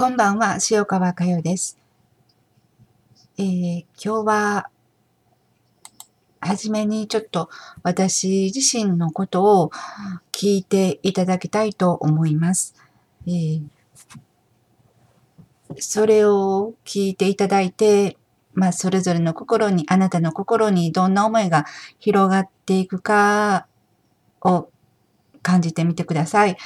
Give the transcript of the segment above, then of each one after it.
こんばんは、塩川佳代です。えー、今日は、はじめにちょっと私自身のことを聞いていただきたいと思います。えー、それを聞いていただいて、まあ、それぞれの心に、あなたの心にどんな思いが広がっていくかを感じてみてください。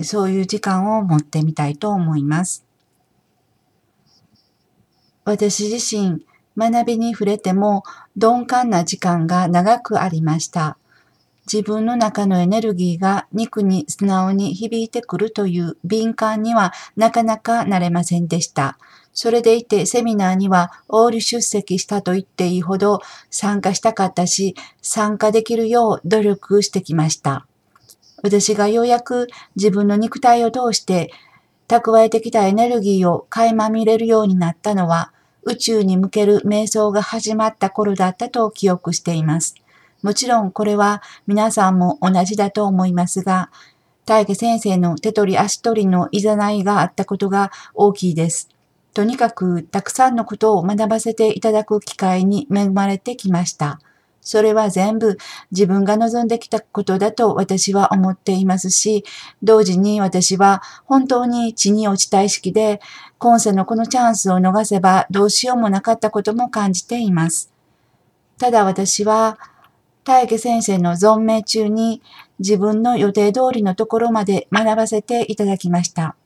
そういう時間を持ってみたいと思います。私自身、学びに触れても鈍感な時間が長くありました。自分の中のエネルギーが肉に素直に響いてくるという敏感にはなかなかなれませんでした。それでいてセミナーにはオール出席したと言っていいほど参加したかったし、参加できるよう努力してきました。私がようやく自分の肉体を通して蓄えてきたエネルギーを垣間見れるようになったのは宇宙に向ける瞑想が始まった頃だったと記憶しています。もちろんこれは皆さんも同じだと思いますが、大家先生の手取り足取りのいざないがあったことが大きいです。とにかくたくさんのことを学ばせていただく機会に恵まれてきました。それは全部自分が望んできたことだと私は思っていますし、同時に私は本当に地に落ちた意識で、今世のこのチャンスを逃せばどうしようもなかったことも感じています。ただ私は、大家先生の存命中に自分の予定通りのところまで学ばせていただきました。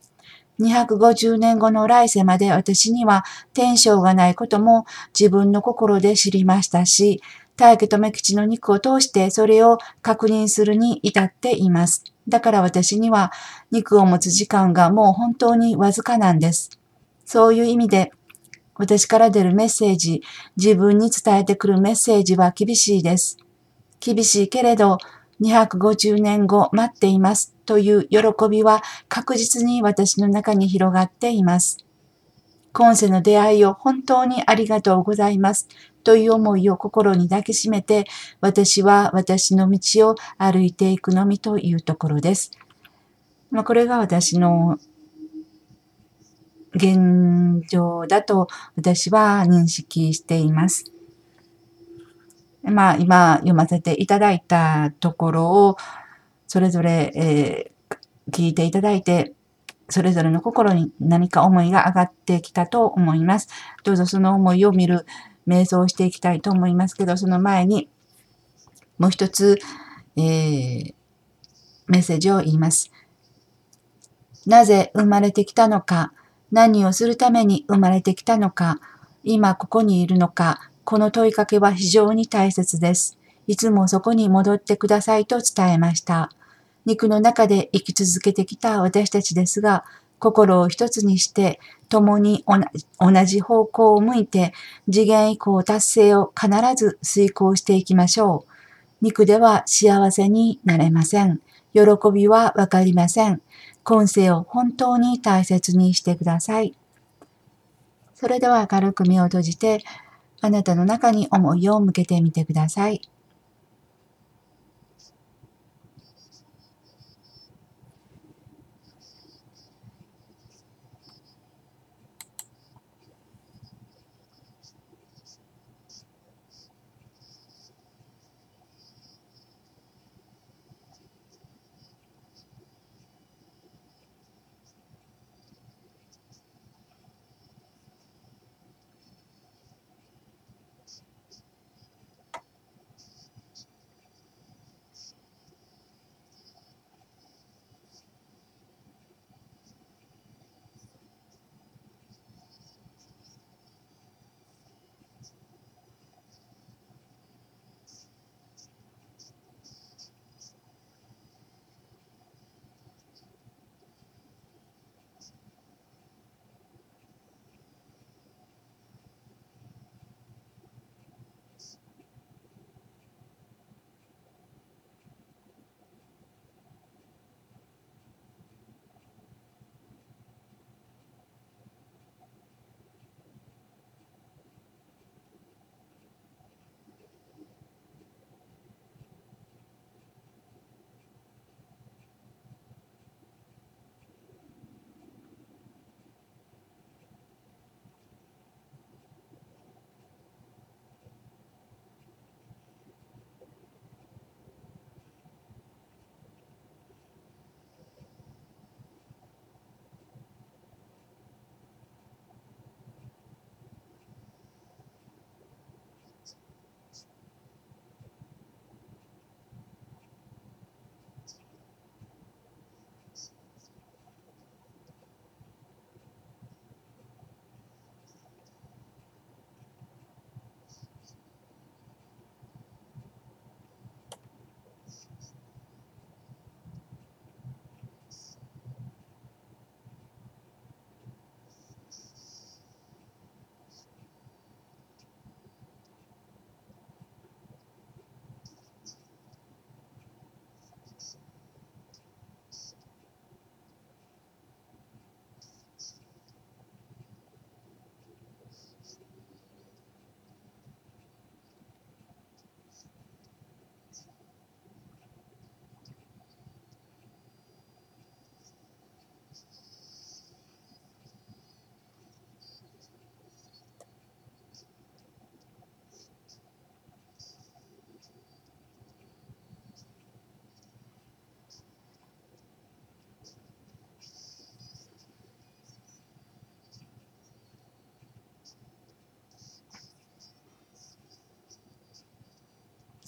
250年後の来世まで私には天性がないことも自分の心で知りましたし、大家留吉の肉を通してそれを確認するに至っています。だから私には肉を持つ時間がもう本当にわずかなんです。そういう意味で私から出るメッセージ、自分に伝えてくるメッセージは厳しいです。厳しいけれど250年後待っていますという喜びは確実に私の中に広がっています。今世の出会いを本当にありがとうございますという思いを心に抱きしめて、私は私の道を歩いていくのみというところです。まあ、これが私の現状だと私は認識しています。まあ今読ませていただいたところをそれぞれ、えー、聞いていただいてそれぞれの心に何か思いが上がってきたと思います。どうぞその思いを見る瞑想をしていきたいと思いますけど、その前にもう一つ、えー、メッセージを言います。なぜ生まれてきたのか、何をするために生まれてきたのか、今ここにいるのか、この問いかけは非常に大切です。いつもそこに戻ってくださいと伝えました。肉の中で生き続けてきた私たちですが、心を一つにして、共に同じ方向を向いて、次元以降達成を必ず遂行していきましょう。肉では幸せになれません。喜びはわかりません。今世を本当に大切にしてください。それでは軽く目を閉じて、あなたの中に思いを向けてみてください。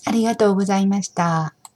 ありがとうございました。